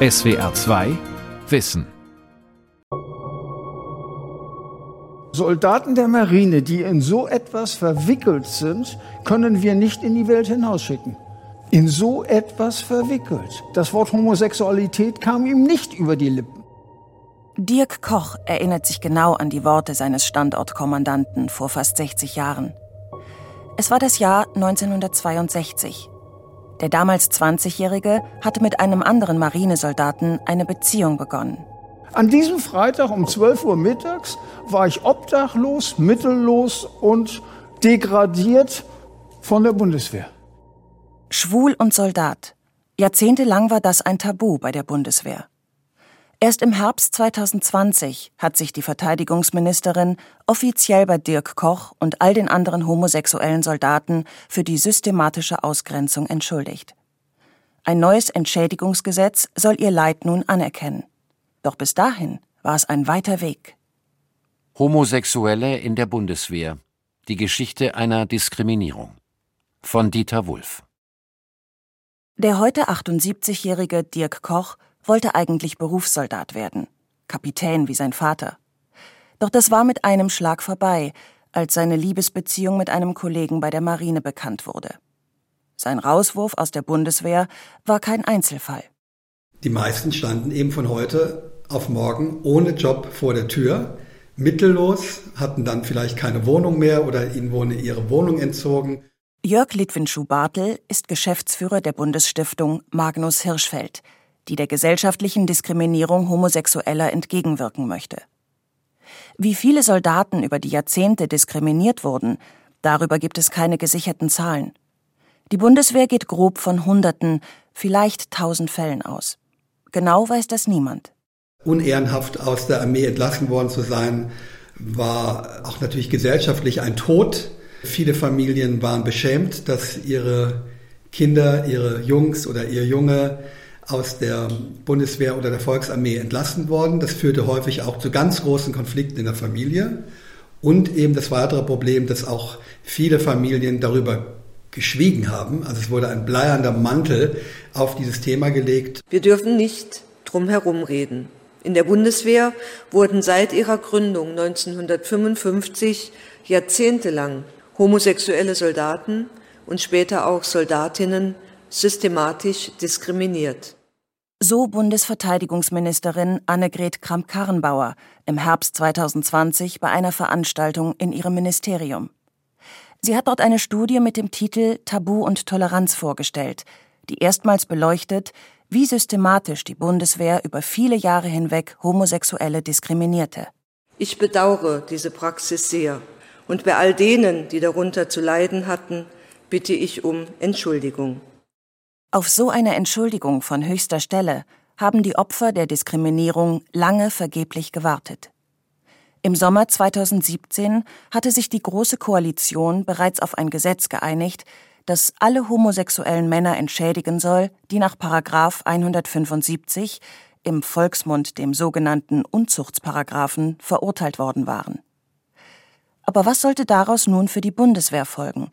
SWR 2 Wissen Soldaten der Marine, die in so etwas verwickelt sind, können wir nicht in die Welt hinausschicken. In so etwas verwickelt. Das Wort Homosexualität kam ihm nicht über die Lippen. Dirk Koch erinnert sich genau an die Worte seines Standortkommandanten vor fast 60 Jahren. Es war das Jahr 1962. Der damals 20-Jährige hatte mit einem anderen Marinesoldaten eine Beziehung begonnen. An diesem Freitag um 12 Uhr mittags war ich obdachlos, mittellos und degradiert von der Bundeswehr. Schwul und Soldat. Jahrzehntelang war das ein Tabu bei der Bundeswehr. Erst im Herbst 2020 hat sich die Verteidigungsministerin offiziell bei Dirk Koch und all den anderen homosexuellen Soldaten für die systematische Ausgrenzung entschuldigt. Ein neues Entschädigungsgesetz soll ihr Leid nun anerkennen. Doch bis dahin war es ein weiter Weg. Homosexuelle in der Bundeswehr. Die Geschichte einer Diskriminierung. Von Dieter Wulff. Der heute 78-jährige Dirk Koch wollte eigentlich Berufssoldat werden, Kapitän wie sein Vater. Doch das war mit einem Schlag vorbei, als seine Liebesbeziehung mit einem Kollegen bei der Marine bekannt wurde. Sein Rauswurf aus der Bundeswehr war kein Einzelfall. Die meisten standen eben von heute auf morgen ohne Job vor der Tür, mittellos, hatten dann vielleicht keine Wohnung mehr oder ihnen wurde ihre Wohnung entzogen. Jörg Litwinschuh-Bartel ist Geschäftsführer der Bundesstiftung Magnus Hirschfeld, die der gesellschaftlichen Diskriminierung Homosexueller entgegenwirken möchte. Wie viele Soldaten über die Jahrzehnte diskriminiert wurden, darüber gibt es keine gesicherten Zahlen. Die Bundeswehr geht grob von Hunderten, vielleicht tausend Fällen aus. Genau weiß das niemand. Unehrenhaft aus der Armee entlassen worden zu sein, war auch natürlich gesellschaftlich ein Tod. Viele Familien waren beschämt, dass ihre Kinder, ihre Jungs oder ihr Junge aus der Bundeswehr oder der Volksarmee entlassen worden. Das führte häufig auch zu ganz großen Konflikten in der Familie. Und eben das weitere Problem, dass auch viele Familien darüber geschwiegen haben. Also es wurde ein bleiernder Mantel auf dieses Thema gelegt. Wir dürfen nicht drum herum reden. In der Bundeswehr wurden seit ihrer Gründung 1955 jahrzehntelang homosexuelle Soldaten und später auch Soldatinnen systematisch diskriminiert. So Bundesverteidigungsministerin Annegret Kramp-Karrenbauer im Herbst 2020 bei einer Veranstaltung in ihrem Ministerium. Sie hat dort eine Studie mit dem Titel Tabu und Toleranz vorgestellt, die erstmals beleuchtet, wie systematisch die Bundeswehr über viele Jahre hinweg Homosexuelle diskriminierte. Ich bedauere diese Praxis sehr und bei all denen, die darunter zu leiden hatten, bitte ich um Entschuldigung. Auf so eine Entschuldigung von höchster Stelle haben die Opfer der Diskriminierung lange vergeblich gewartet. Im Sommer 2017 hatte sich die Große Koalition bereits auf ein Gesetz geeinigt, das alle homosexuellen Männer entschädigen soll, die nach Paragraf 175 im Volksmund dem sogenannten Unzuchtsparagraphen verurteilt worden waren. Aber was sollte daraus nun für die Bundeswehr folgen?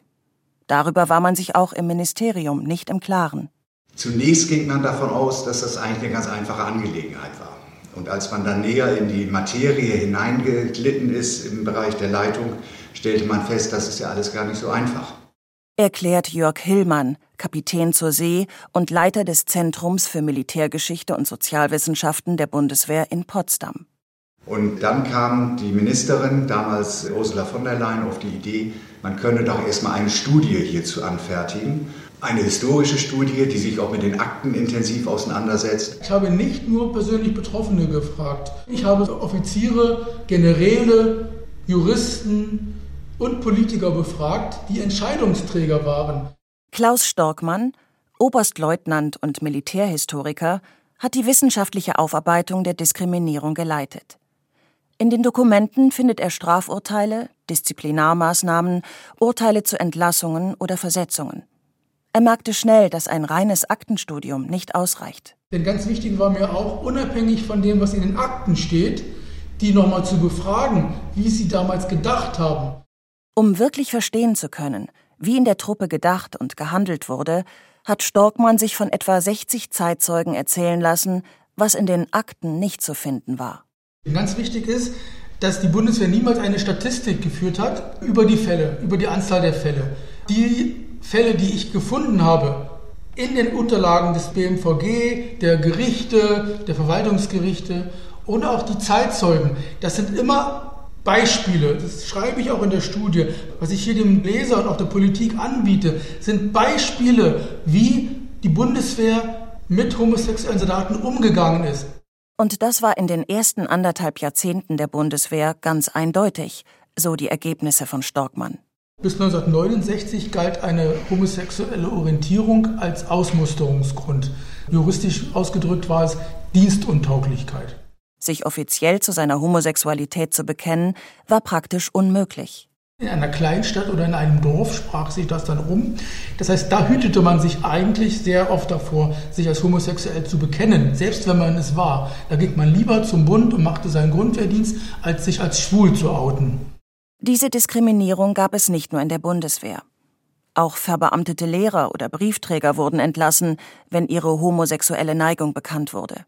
Darüber war man sich auch im Ministerium nicht im Klaren. Zunächst ging man davon aus, dass das eigentlich eine ganz einfache Angelegenheit war. Und als man dann näher in die Materie hineingeglitten ist im Bereich der Leitung, stellte man fest, das ist ja alles gar nicht so einfach. Erklärt Jörg Hillmann, Kapitän zur See und Leiter des Zentrums für Militärgeschichte und Sozialwissenschaften der Bundeswehr in Potsdam. Und dann kam die Ministerin, damals Ursula von der Leyen, auf die Idee, man könne doch erstmal eine Studie hierzu anfertigen. Eine historische Studie, die sich auch mit den Akten intensiv auseinandersetzt. Ich habe nicht nur persönlich Betroffene gefragt. Ich habe Offiziere, Generäle, Juristen und Politiker befragt, die Entscheidungsträger waren. Klaus Storkmann, Oberstleutnant und Militärhistoriker, hat die wissenschaftliche Aufarbeitung der Diskriminierung geleitet. In den Dokumenten findet er Strafurteile, Disziplinarmaßnahmen, Urteile zu Entlassungen oder Versetzungen. Er merkte schnell, dass ein reines Aktenstudium nicht ausreicht. Denn ganz wichtig war mir auch, unabhängig von dem, was in den Akten steht, die nochmal zu befragen, wie sie damals gedacht haben. Um wirklich verstehen zu können, wie in der Truppe gedacht und gehandelt wurde, hat Storkmann sich von etwa 60 Zeitzeugen erzählen lassen, was in den Akten nicht zu finden war. Ganz wichtig ist, dass die Bundeswehr niemals eine Statistik geführt hat über die Fälle, über die Anzahl der Fälle. Die Fälle, die ich gefunden habe in den Unterlagen des BMVG, der Gerichte, der Verwaltungsgerichte und auch die Zeitzeugen, das sind immer Beispiele, das schreibe ich auch in der Studie, was ich hier dem Leser und auch der Politik anbiete, sind Beispiele, wie die Bundeswehr mit homosexuellen Soldaten umgegangen ist. Und das war in den ersten anderthalb Jahrzehnten der Bundeswehr ganz eindeutig, so die Ergebnisse von Storkmann. Bis 1969 galt eine homosexuelle Orientierung als Ausmusterungsgrund. Juristisch ausgedrückt war es Dienstuntauglichkeit. Sich offiziell zu seiner Homosexualität zu bekennen, war praktisch unmöglich. In einer Kleinstadt oder in einem Dorf sprach sich das dann rum. Das heißt, da hütete man sich eigentlich sehr oft davor, sich als homosexuell zu bekennen, selbst wenn man es war. Da ging man lieber zum Bund und machte seinen Grundwehrdienst, als sich als schwul zu outen. Diese Diskriminierung gab es nicht nur in der Bundeswehr. Auch verbeamtete Lehrer oder Briefträger wurden entlassen, wenn ihre homosexuelle Neigung bekannt wurde.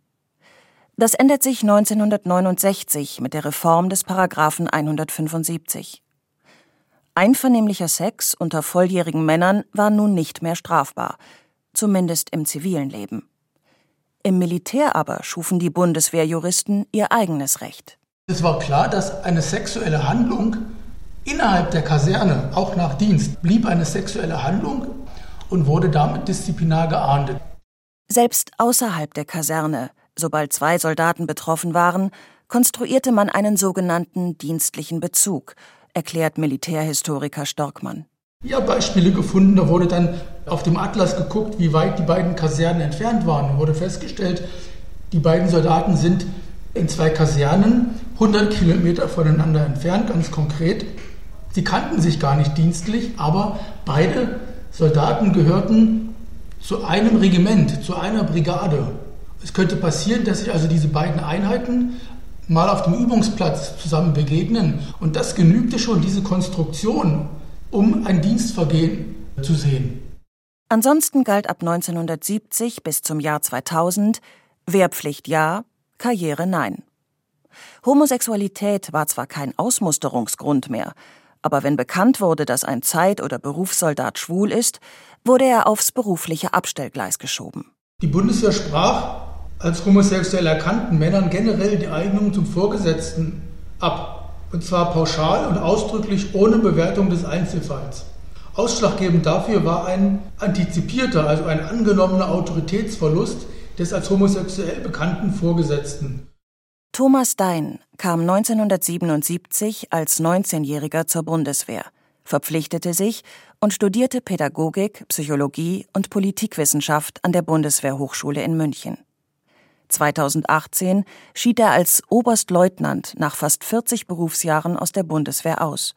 Das ändert sich 1969 mit der Reform des Paragraphen 175. Einvernehmlicher Sex unter volljährigen Männern war nun nicht mehr strafbar, zumindest im zivilen Leben. Im Militär aber schufen die Bundeswehrjuristen ihr eigenes Recht. Es war klar, dass eine sexuelle Handlung innerhalb der Kaserne, auch nach Dienst, blieb eine sexuelle Handlung und wurde damit disziplinar geahndet. Selbst außerhalb der Kaserne, sobald zwei Soldaten betroffen waren, konstruierte man einen sogenannten dienstlichen Bezug – erklärt Militärhistoriker Storkmann. Ja, Beispiele gefunden. Da wurde dann auf dem Atlas geguckt, wie weit die beiden Kasernen entfernt waren. Da wurde festgestellt, die beiden Soldaten sind in zwei Kasernen 100 Kilometer voneinander entfernt, ganz konkret. Sie kannten sich gar nicht dienstlich, aber beide Soldaten gehörten zu einem Regiment, zu einer Brigade. Es könnte passieren, dass sich also diese beiden Einheiten mal auf dem Übungsplatz zusammen begegnen. Und das genügte schon, diese Konstruktion, um ein Dienstvergehen zu sehen. Ansonsten galt ab 1970 bis zum Jahr 2000 Wehrpflicht ja, Karriere nein. Homosexualität war zwar kein Ausmusterungsgrund mehr, aber wenn bekannt wurde, dass ein Zeit- oder Berufssoldat schwul ist, wurde er aufs berufliche Abstellgleis geschoben. Die Bundeswehr sprach als homosexuell erkannten Männern generell die Eignung zum Vorgesetzten ab. Und zwar pauschal und ausdrücklich ohne Bewertung des Einzelfalls. Ausschlaggebend dafür war ein antizipierter, also ein angenommener Autoritätsverlust des als homosexuell bekannten Vorgesetzten. Thomas Dein kam 1977 als 19-Jähriger zur Bundeswehr, verpflichtete sich und studierte Pädagogik, Psychologie und Politikwissenschaft an der Bundeswehrhochschule in München. 2018 schied er als Oberstleutnant nach fast 40 Berufsjahren aus der Bundeswehr aus.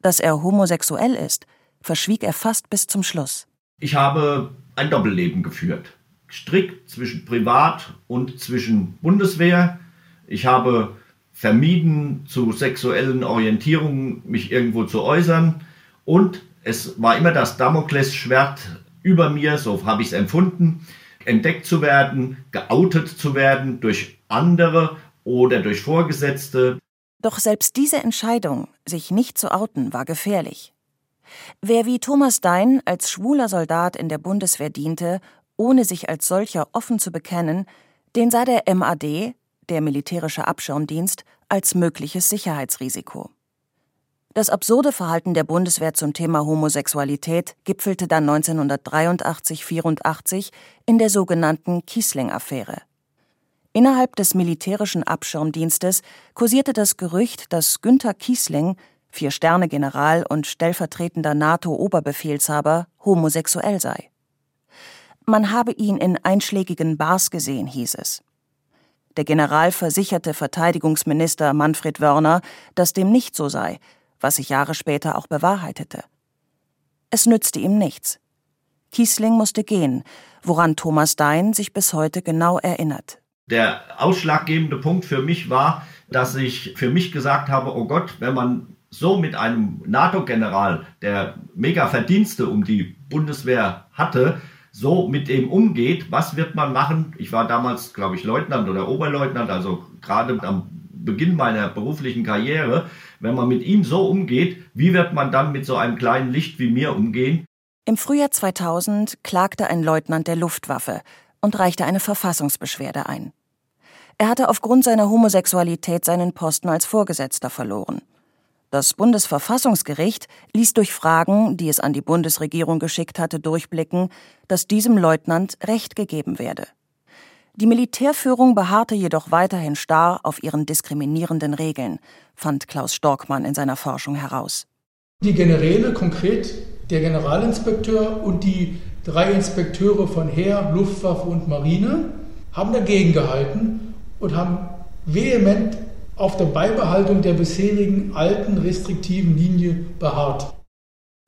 Dass er homosexuell ist, verschwieg er fast bis zum Schluss. Ich habe ein Doppelleben geführt. Strikt zwischen Privat und zwischen Bundeswehr. Ich habe vermieden, zu sexuellen Orientierungen mich irgendwo zu äußern. Und es war immer das Damoklesschwert über mir, so habe ich es empfunden entdeckt zu werden, geoutet zu werden durch andere oder durch Vorgesetzte. Doch selbst diese Entscheidung, sich nicht zu outen, war gefährlich. Wer wie Thomas Dein als schwuler Soldat in der Bundeswehr diente, ohne sich als solcher offen zu bekennen, den sah der MAD, der militärische Abschirmdienst, als mögliches Sicherheitsrisiko. Das absurde Verhalten der Bundeswehr zum Thema Homosexualität gipfelte dann 1983-84 in der sogenannten Kiesling-Affäre. Innerhalb des militärischen Abschirmdienstes kursierte das Gerücht, dass Günther Kiesling, Vier-Sterne-General und stellvertretender NATO-Oberbefehlshaber, homosexuell sei. Man habe ihn in einschlägigen Bars gesehen, hieß es. Der General versicherte Verteidigungsminister Manfred Wörner, dass dem nicht so sei, was sich Jahre später auch bewahrheitete. Es nützte ihm nichts. Kiesling musste gehen, woran Thomas Dein sich bis heute genau erinnert. Der ausschlaggebende Punkt für mich war, dass ich für mich gesagt habe, oh Gott, wenn man so mit einem NATO-General, der mega Verdienste um die Bundeswehr hatte, so mit dem umgeht, was wird man machen? Ich war damals, glaube ich, Leutnant oder Oberleutnant, also gerade am Beginn meiner beruflichen Karriere. Wenn man mit ihm so umgeht, wie wird man dann mit so einem kleinen Licht wie mir umgehen? Im Frühjahr 2000 klagte ein Leutnant der Luftwaffe und reichte eine Verfassungsbeschwerde ein. Er hatte aufgrund seiner Homosexualität seinen Posten als Vorgesetzter verloren. Das Bundesverfassungsgericht ließ durch Fragen, die es an die Bundesregierung geschickt hatte, durchblicken, dass diesem Leutnant Recht gegeben werde. Die Militärführung beharrte jedoch weiterhin starr auf ihren diskriminierenden Regeln, fand Klaus Storkmann in seiner Forschung heraus. Die Generäle, konkret der Generalinspekteur und die drei Inspekteure von Heer, Luftwaffe und Marine, haben dagegen gehalten und haben vehement auf der Beibehaltung der bisherigen alten restriktiven Linie beharrt.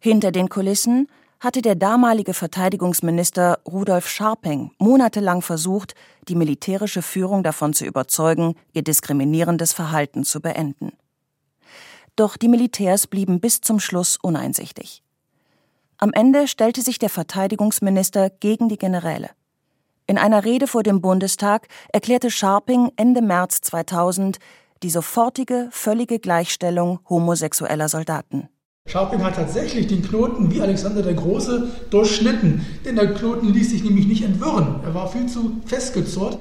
Hinter den Kulissen hatte der damalige Verteidigungsminister Rudolf Scharping monatelang versucht, die militärische Führung davon zu überzeugen, ihr diskriminierendes Verhalten zu beenden. Doch die Militärs blieben bis zum Schluss uneinsichtig. Am Ende stellte sich der Verteidigungsminister gegen die Generäle. In einer Rede vor dem Bundestag erklärte Scharping Ende März 2000, die sofortige, völlige Gleichstellung homosexueller Soldaten. Scharping hat tatsächlich den Knoten wie Alexander der Große durchschnitten, denn der Knoten ließ sich nämlich nicht entwirren. Er war viel zu festgezurrt.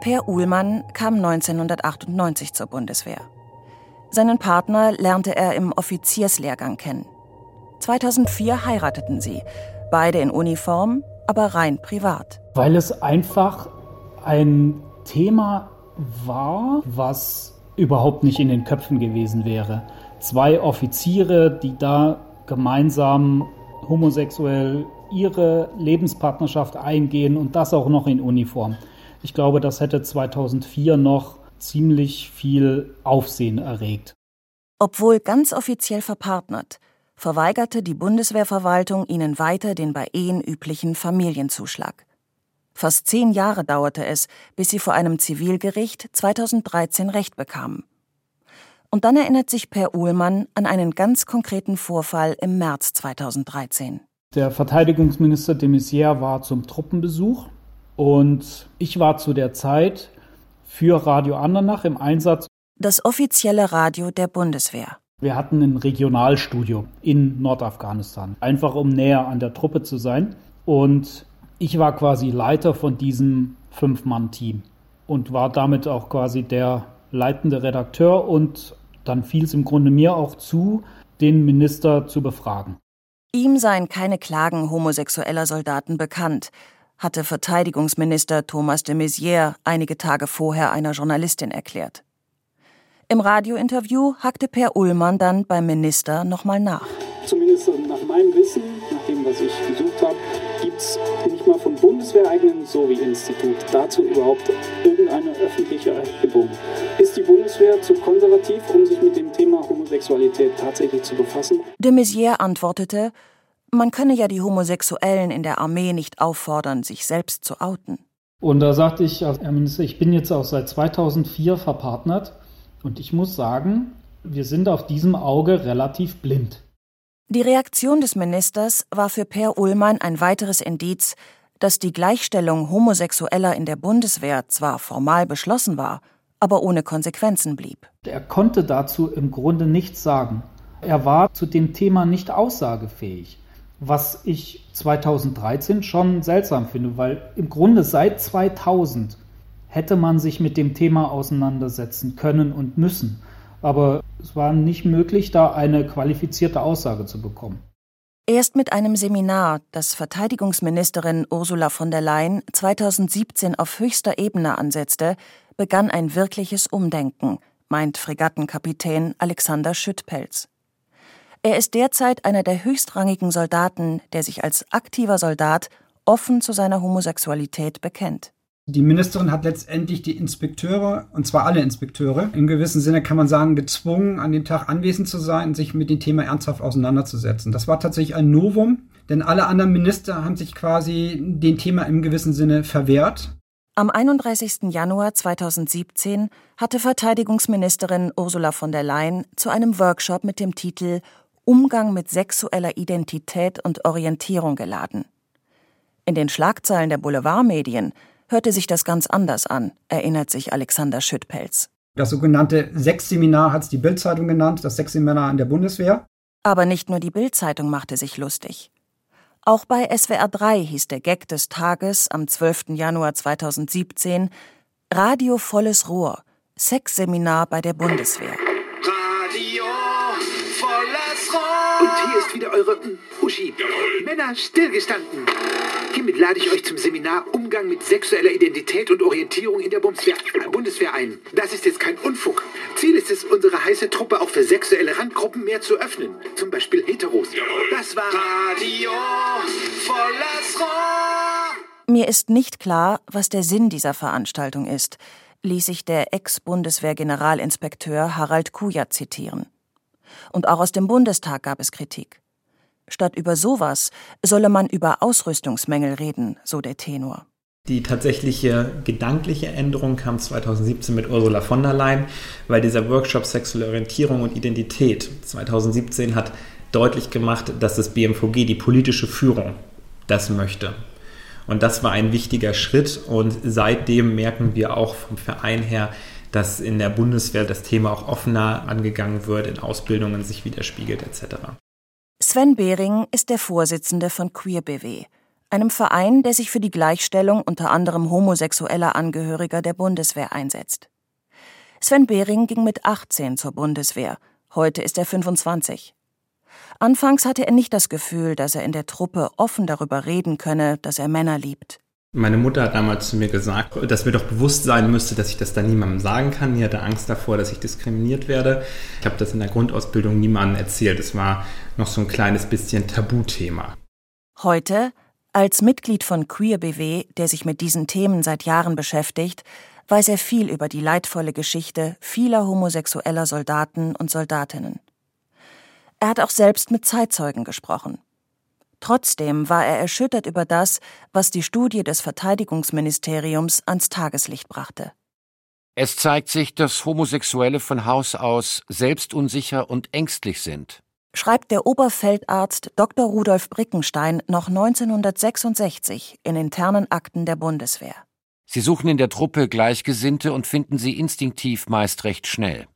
Per Uhlmann kam 1998 zur Bundeswehr. Seinen Partner lernte er im Offizierslehrgang kennen. 2004 heirateten sie, beide in Uniform, aber rein privat. Weil es einfach ein Thema war, was überhaupt nicht in den Köpfen gewesen wäre. Zwei Offiziere, die da gemeinsam homosexuell ihre Lebenspartnerschaft eingehen und das auch noch in Uniform. Ich glaube, das hätte 2004 noch ziemlich viel Aufsehen erregt. Obwohl ganz offiziell verpartnert, verweigerte die Bundeswehrverwaltung ihnen weiter den bei Ehen üblichen Familienzuschlag. Fast zehn Jahre dauerte es, bis sie vor einem Zivilgericht 2013 Recht bekamen. Und dann erinnert sich Per Uhlmann an einen ganz konkreten Vorfall im März 2013. Der Verteidigungsminister de Maizière war zum Truppenbesuch und ich war zu der Zeit für Radio Andernach im Einsatz. Das offizielle Radio der Bundeswehr. Wir hatten ein Regionalstudio in Nordafghanistan, einfach um näher an der Truppe zu sein. Und ich war quasi Leiter von diesem Fünf-Mann-Team und war damit auch quasi der leitende Redakteur. Und dann fiel es im Grunde mir auch zu, den Minister zu befragen. Ihm seien keine Klagen homosexueller Soldaten bekannt, hatte Verteidigungsminister Thomas de Maizière einige Tage vorher einer Journalistin erklärt. Im Radiointerview hackte Per Ullmann dann beim Minister nochmal nach. Zumindest nach meinem Wissen, nach dem, was ich gesucht habe, gibt es nicht mal vom Bundeswehreigenen Sovi-Institut dazu überhaupt irgendeine öffentliche Erhebung. Ist die Bundeswehr zu konservativ, um sich mit dem Thema Homosexualität tatsächlich zu befassen? De Maizière antwortete, man könne ja die Homosexuellen in der Armee nicht auffordern, sich selbst zu outen. Und da sagte ich, Herr Minister, ich bin jetzt auch seit 2004 verpartnert und ich muss sagen, wir sind auf diesem Auge relativ blind. Die Reaktion des Ministers war für Per Ullmann ein weiteres Indiz, dass die Gleichstellung Homosexueller in der Bundeswehr zwar formal beschlossen war, aber ohne Konsequenzen blieb. Er konnte dazu im Grunde nichts sagen. Er war zu dem Thema nicht aussagefähig, was ich 2013 schon seltsam finde, weil im Grunde seit 2000 hätte man sich mit dem Thema auseinandersetzen können und müssen. Aber es war nicht möglich, da eine qualifizierte Aussage zu bekommen. Erst mit einem Seminar, das Verteidigungsministerin Ursula von der Leyen 2017 auf höchster Ebene ansetzte, begann ein wirkliches Umdenken, meint Fregattenkapitän Alexander Schüttpelz. Er ist derzeit einer der höchstrangigen Soldaten, der sich als aktiver Soldat offen zu seiner Homosexualität bekennt. Die Ministerin hat letztendlich die Inspekteure, und zwar alle Inspekteure, im gewissen Sinne kann man sagen, gezwungen, an dem Tag anwesend zu sein und sich mit dem Thema ernsthaft auseinanderzusetzen. Das war tatsächlich ein Novum, denn alle anderen Minister haben sich quasi dem Thema im gewissen Sinne verwehrt. Am 31. Januar 2017 hatte Verteidigungsministerin Ursula von der Leyen zu einem Workshop mit dem Titel Umgang mit sexueller Identität und Orientierung geladen. In den Schlagzeilen der Boulevardmedien hörte sich das ganz anders an, erinnert sich Alexander Schüttpelz. Das sogenannte Sexseminar hat es die Bildzeitung genannt, das Sexseminar in der Bundeswehr. Aber nicht nur die Bildzeitung machte sich lustig. Auch bei SWR 3 hieß der Gag des Tages am 12. Januar 2017 Radio volles Rohr, Sexseminar bei der Bundeswehr. Und hier ist wieder eure Uschi. Männer stillgestanden. Hiermit lade ich euch zum Seminar Umgang mit sexueller Identität und Orientierung in der Bundeswehr, Bundeswehr ein. Das ist jetzt kein Unfug. Ziel ist es, unsere heiße Truppe auch für sexuelle Randgruppen mehr zu öffnen. Zum Beispiel Heteros. Das war Radio volles Rohr. Mir ist nicht klar, was der Sinn dieser Veranstaltung ist, ließ sich der Ex-Bundeswehr-Generalinspekteur Harald Kujat zitieren. Und auch aus dem Bundestag gab es Kritik. Statt über sowas solle man über Ausrüstungsmängel reden, so der Tenor. Die tatsächliche gedankliche Änderung kam 2017 mit Ursula von der Leyen, weil dieser Workshop Sexuelle Orientierung und Identität 2017 hat deutlich gemacht, dass das BMVG, die politische Führung, das möchte. Und das war ein wichtiger Schritt und seitdem merken wir auch vom Verein her, dass in der Bundeswehr das Thema auch offener angegangen wird, in Ausbildungen sich widerspiegelt etc. Sven Behring ist der Vorsitzende von Queer BW, einem Verein, der sich für die Gleichstellung unter anderem homosexueller Angehöriger der Bundeswehr einsetzt. Sven Behring ging mit 18 zur Bundeswehr, heute ist er 25. Anfangs hatte er nicht das Gefühl, dass er in der Truppe offen darüber reden könne, dass er Männer liebt. Meine Mutter hat damals zu mir gesagt, dass mir doch bewusst sein müsste, dass ich das da niemandem sagen kann. Die hatte Angst davor, dass ich diskriminiert werde. Ich habe das in der Grundausbildung niemandem erzählt. Es war noch so ein kleines bisschen Tabuthema. Heute, als Mitglied von Queer BW, der sich mit diesen Themen seit Jahren beschäftigt, weiß er viel über die leidvolle Geschichte vieler homosexueller Soldaten und Soldatinnen. Er hat auch selbst mit Zeitzeugen gesprochen. Trotzdem war er erschüttert über das, was die Studie des Verteidigungsministeriums ans Tageslicht brachte. Es zeigt sich, dass Homosexuelle von Haus aus selbstunsicher und ängstlich sind, schreibt der Oberfeldarzt Dr. Rudolf Brickenstein noch 1966 in internen Akten der Bundeswehr. Sie suchen in der Truppe Gleichgesinnte und finden sie instinktiv meist recht schnell.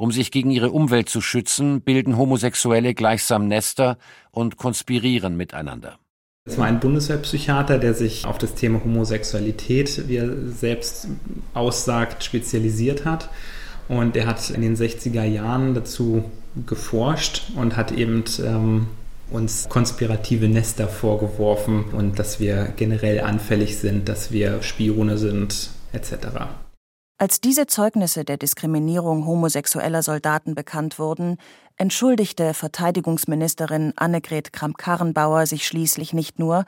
Um sich gegen ihre Umwelt zu schützen, bilden Homosexuelle gleichsam Nester und konspirieren miteinander. Es war ein Bundeswehrpsychiater, der sich auf das Thema Homosexualität, wie er selbst aussagt, spezialisiert hat. Und er hat in den 60er Jahren dazu geforscht und hat eben ähm, uns konspirative Nester vorgeworfen und dass wir generell anfällig sind, dass wir Spione sind, etc. Als diese Zeugnisse der Diskriminierung homosexueller Soldaten bekannt wurden, entschuldigte Verteidigungsministerin Annegret Kramp-Karrenbauer sich schließlich nicht nur,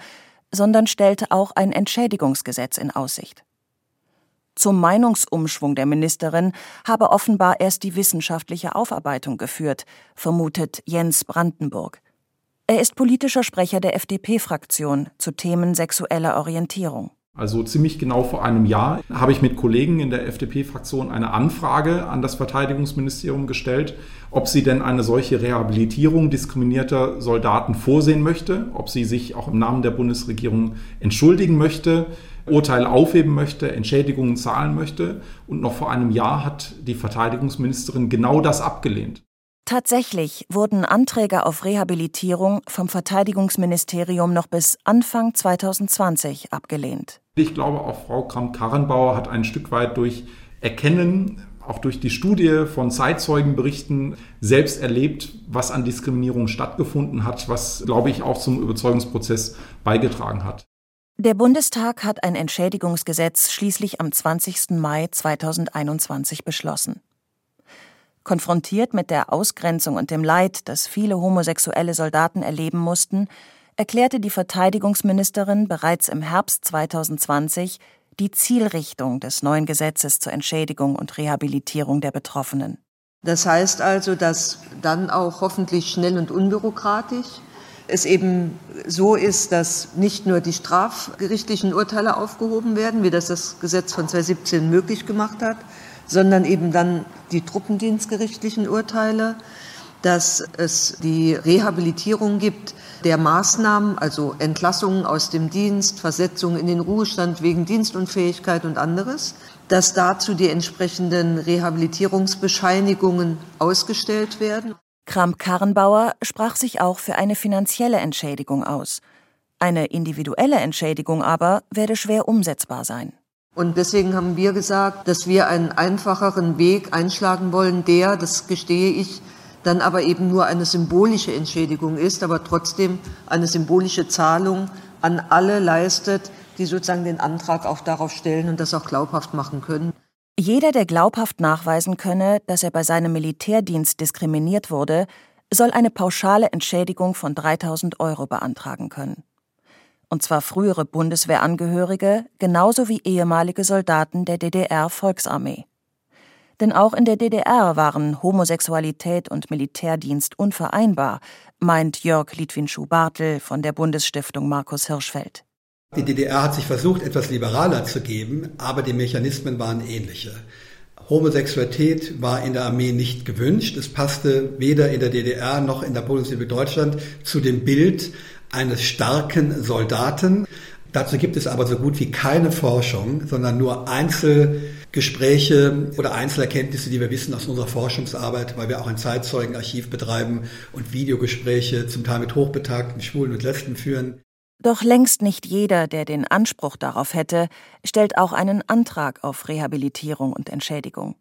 sondern stellte auch ein Entschädigungsgesetz in Aussicht. Zum Meinungsumschwung der Ministerin habe offenbar erst die wissenschaftliche Aufarbeitung geführt, vermutet Jens Brandenburg. Er ist politischer Sprecher der FDP-Fraktion zu Themen sexueller Orientierung. Also ziemlich genau vor einem Jahr habe ich mit Kollegen in der FDP-Fraktion eine Anfrage an das Verteidigungsministerium gestellt, ob sie denn eine solche Rehabilitierung diskriminierter Soldaten vorsehen möchte, ob sie sich auch im Namen der Bundesregierung entschuldigen möchte, Urteile aufheben möchte, Entschädigungen zahlen möchte. Und noch vor einem Jahr hat die Verteidigungsministerin genau das abgelehnt. Tatsächlich wurden Anträge auf Rehabilitierung vom Verteidigungsministerium noch bis Anfang 2020 abgelehnt. Ich glaube, auch Frau Kramp-Karrenbauer hat ein Stück weit durch Erkennen, auch durch die Studie von Zeitzeugenberichten selbst erlebt, was an Diskriminierung stattgefunden hat, was, glaube ich, auch zum Überzeugungsprozess beigetragen hat. Der Bundestag hat ein Entschädigungsgesetz schließlich am 20. Mai 2021 beschlossen. Konfrontiert mit der Ausgrenzung und dem Leid, das viele homosexuelle Soldaten erleben mussten, erklärte die Verteidigungsministerin bereits im Herbst 2020 die Zielrichtung des neuen Gesetzes zur Entschädigung und Rehabilitierung der Betroffenen. Das heißt also, dass dann auch hoffentlich schnell und unbürokratisch es eben so ist, dass nicht nur die strafgerichtlichen Urteile aufgehoben werden, wie das das Gesetz von 2017 möglich gemacht hat, sondern eben dann die truppendienstgerichtlichen Urteile, dass es die Rehabilitierung gibt der Maßnahmen, also Entlassungen aus dem Dienst, Versetzung in den Ruhestand wegen Dienstunfähigkeit und anderes, dass dazu die entsprechenden Rehabilitierungsbescheinigungen ausgestellt werden. Kramp-Karrenbauer sprach sich auch für eine finanzielle Entschädigung aus. Eine individuelle Entschädigung aber werde schwer umsetzbar sein. Und deswegen haben wir gesagt, dass wir einen einfacheren Weg einschlagen wollen, der, das gestehe ich, dann aber eben nur eine symbolische Entschädigung ist, aber trotzdem eine symbolische Zahlung an alle leistet, die sozusagen den Antrag auch darauf stellen und das auch glaubhaft machen können. Jeder, der glaubhaft nachweisen könne, dass er bei seinem Militärdienst diskriminiert wurde, soll eine pauschale Entschädigung von 3000 Euro beantragen können. Und zwar frühere Bundeswehrangehörige genauso wie ehemalige Soldaten der DDR-Volksarmee. Denn auch in der DDR waren Homosexualität und Militärdienst unvereinbar, meint Jörg Litwin-Schuh-Bartel von der Bundesstiftung Markus Hirschfeld. Die DDR hat sich versucht, etwas liberaler zu geben, aber die Mechanismen waren ähnliche. Homosexualität war in der Armee nicht gewünscht. Es passte weder in der DDR noch in der Bundesrepublik Deutschland zu dem Bild eines starken Soldaten. Dazu gibt es aber so gut wie keine Forschung, sondern nur Einzelgespräche oder Einzelerkenntnisse, die wir wissen aus unserer Forschungsarbeit, weil wir auch ein Zeitzeugenarchiv betreiben und Videogespräche zum Teil mit hochbetagten Schwulen und Lesben führen. Doch längst nicht jeder, der den Anspruch darauf hätte, stellt auch einen Antrag auf Rehabilitierung und Entschädigung.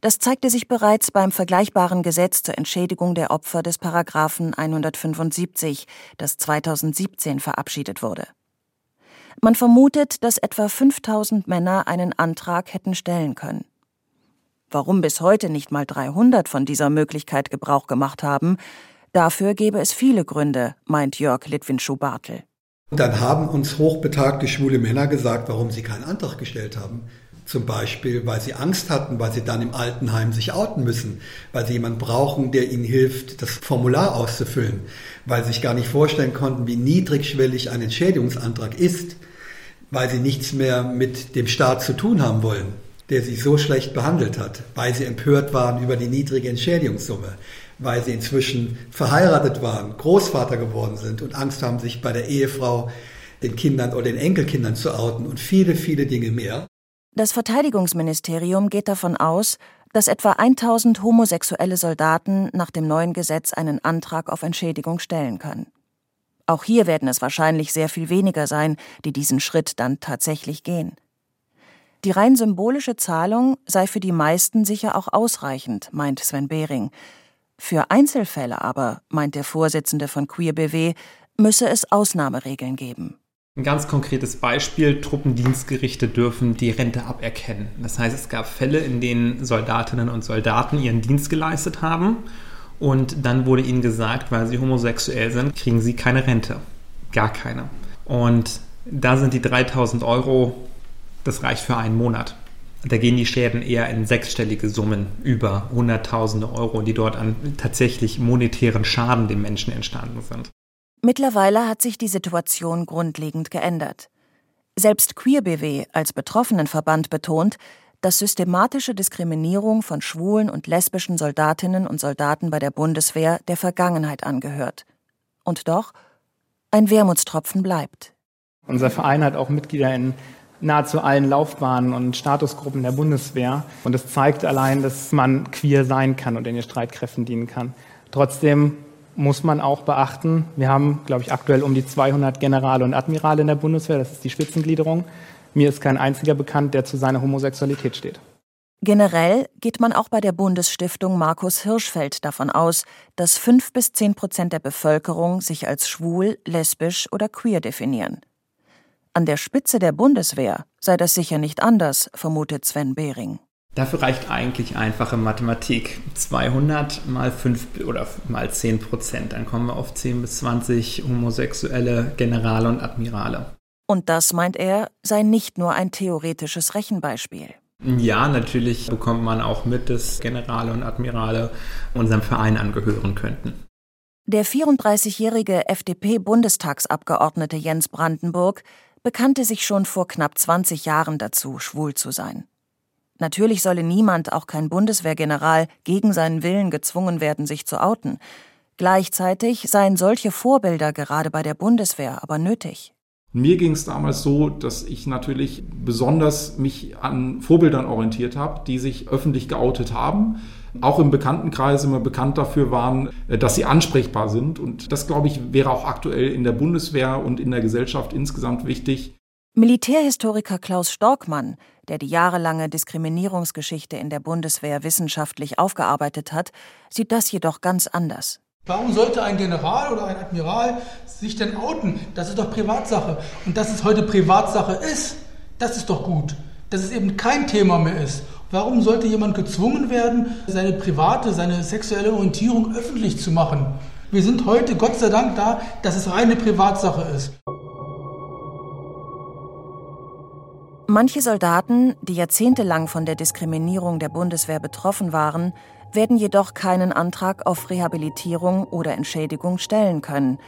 Das zeigte sich bereits beim vergleichbaren Gesetz zur Entschädigung der Opfer des Paragraphen 175, das 2017 verabschiedet wurde. Man vermutet, dass etwa 5000 Männer einen Antrag hätten stellen können. Warum bis heute nicht mal 300 von dieser Möglichkeit Gebrauch gemacht haben, Dafür gäbe es viele Gründe, meint Jörg Litwin-Schuh-Bartel. Dann haben uns hochbetagte schwule Männer gesagt, warum sie keinen Antrag gestellt haben. Zum Beispiel, weil sie Angst hatten, weil sie dann im Altenheim sich outen müssen, weil sie jemanden brauchen, der ihnen hilft, das Formular auszufüllen, weil sie sich gar nicht vorstellen konnten, wie niedrigschwellig ein Entschädigungsantrag ist, weil sie nichts mehr mit dem Staat zu tun haben wollen, der sie so schlecht behandelt hat, weil sie empört waren über die niedrige Entschädigungssumme, weil sie inzwischen verheiratet waren, Großvater geworden sind und Angst haben, sich bei der Ehefrau, den Kindern oder den Enkelkindern zu outen und viele, viele Dinge mehr. Das Verteidigungsministerium geht davon aus, dass etwa 1000 homosexuelle Soldaten nach dem neuen Gesetz einen Antrag auf Entschädigung stellen können. Auch hier werden es wahrscheinlich sehr viel weniger sein, die diesen Schritt dann tatsächlich gehen. Die rein symbolische Zahlung sei für die meisten sicher auch ausreichend, meint Sven Behring, für Einzelfälle aber, meint der Vorsitzende von Queer BW, müsse es Ausnahmeregeln geben. Ein ganz konkretes Beispiel, Truppendienstgerichte dürfen die Rente aberkennen. Das heißt, es gab Fälle, in denen Soldatinnen und Soldaten ihren Dienst geleistet haben und dann wurde ihnen gesagt, weil sie homosexuell sind, kriegen sie keine Rente. Gar keine. Und da sind die 3000 Euro, das reicht für einen Monat. Da gehen die Schäden eher in sechsstellige Summen über Hunderttausende Euro, die dort an tatsächlich monetären Schaden den Menschen entstanden sind. Mittlerweile hat sich die Situation grundlegend geändert. Selbst Queer BW als Betroffenenverband betont, dass systematische Diskriminierung von schwulen und lesbischen Soldatinnen und Soldaten bei der Bundeswehr der Vergangenheit angehört. Und doch, ein Wermutstropfen bleibt. Unser Verein hat auch Mitglieder in nahezu allen Laufbahnen und Statusgruppen der Bundeswehr. Und es zeigt allein, dass man queer sein kann und in den Streitkräften dienen kann. Trotzdem muss man auch beachten, wir haben, glaube ich, aktuell um die 200 Generale und Admirale in der Bundeswehr, das ist die Spitzengliederung. Mir ist kein einziger bekannt, der zu seiner Homosexualität steht. Generell geht man auch bei der Bundesstiftung Markus Hirschfeld davon aus, dass fünf bis zehn Prozent der Bevölkerung sich als schwul, lesbisch oder queer definieren. An der Spitze der Bundeswehr sei das sicher nicht anders, vermutet Sven Behring. Dafür reicht eigentlich einfache Mathematik. 200 mal 5 oder mal 10 Prozent. Dann kommen wir auf 10 bis 20 homosexuelle Generale und Admirale. Und das, meint er, sei nicht nur ein theoretisches Rechenbeispiel. Ja, natürlich bekommt man auch mit, dass Generale und Admirale unserem Verein angehören könnten. Der 34-jährige FDP-Bundestagsabgeordnete Jens Brandenburg bekannte sich schon vor knapp 20 Jahren dazu, schwul zu sein. Natürlich solle niemand, auch kein Bundeswehrgeneral, gegen seinen Willen gezwungen werden, sich zu outen. Gleichzeitig seien solche Vorbilder gerade bei der Bundeswehr aber nötig. Mir ging es damals so, dass ich natürlich besonders mich an Vorbildern orientiert habe, die sich öffentlich geoutet haben, auch im Bekanntenkreis immer bekannt dafür waren, äh, dass sie ansprechbar sind. Und das, glaube ich, wäre auch aktuell in der Bundeswehr und in der Gesellschaft insgesamt wichtig. Militärhistoriker Klaus Storkmann, der die jahrelange Diskriminierungsgeschichte in der Bundeswehr wissenschaftlich aufgearbeitet hat, sieht das jedoch ganz anders. Warum sollte ein General oder ein Admiral sich denn outen? Das ist doch Privatsache. Und dass es heute Privatsache ist, das ist doch gut. Dass es eben kein Thema mehr ist. Warum sollte jemand gezwungen werden, seine private, seine sexuelle Orientierung öffentlich zu machen? Wir sind heute Gott sei Dank da, dass es reine Privatsache ist. Manche Soldaten, die jahrzehntelang von der Diskriminierung der Bundeswehr betroffen waren, werden jedoch keinen Antrag auf Rehabilitierung oder Entschädigung stellen können,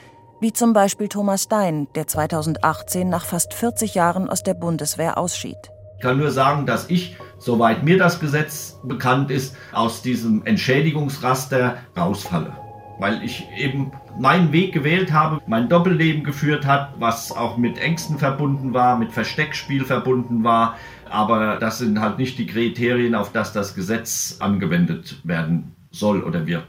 wie zum Beispiel Thomas Stein, der 2018 nach fast 40 Jahren aus der Bundeswehr ausschied. Ich kann nur sagen, dass ich, soweit mir das Gesetz bekannt ist, aus diesem Entschädigungsraster rausfalle. Weil ich eben meinen Weg gewählt habe, mein Doppelleben geführt hat, was auch mit Ängsten verbunden war, mit Versteckspiel verbunden war. Aber das sind halt nicht die Kriterien, auf das das Gesetz angewendet werden soll oder wird.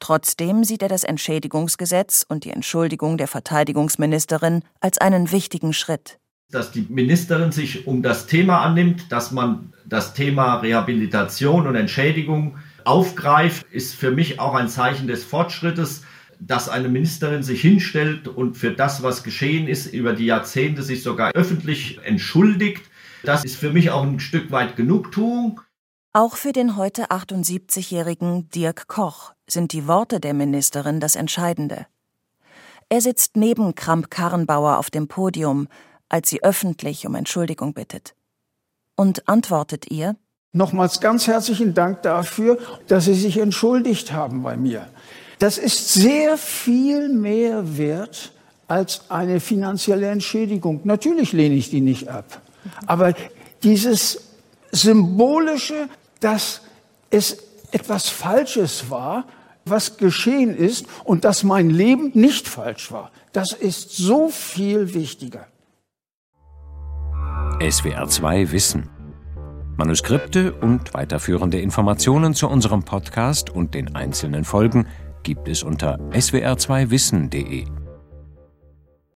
Trotzdem sieht er das Entschädigungsgesetz und die Entschuldigung der Verteidigungsministerin als einen wichtigen Schritt dass die Ministerin sich um das Thema annimmt, dass man das Thema Rehabilitation und Entschädigung aufgreift, ist für mich auch ein Zeichen des Fortschrittes, dass eine Ministerin sich hinstellt und für das, was geschehen ist, über die Jahrzehnte sich sogar öffentlich entschuldigt. Das ist für mich auch ein Stück weit Genugtuung. Auch für den heute 78-jährigen Dirk Koch sind die Worte der Ministerin das Entscheidende. Er sitzt neben Kramp-Karrenbauer auf dem Podium als sie öffentlich um Entschuldigung bittet. Und antwortet ihr, Nochmals ganz herzlichen Dank dafür, dass Sie sich entschuldigt haben bei mir. Das ist sehr viel mehr wert als eine finanzielle Entschädigung. Natürlich lehne ich die nicht ab. Aber dieses symbolische, dass es etwas Falsches war, was geschehen ist und dass mein Leben nicht falsch war, das ist so viel wichtiger. SWR 2 Wissen. Manuskripte und weiterführende Informationen zu unserem Podcast und den einzelnen Folgen gibt es unter swr2wissen.de.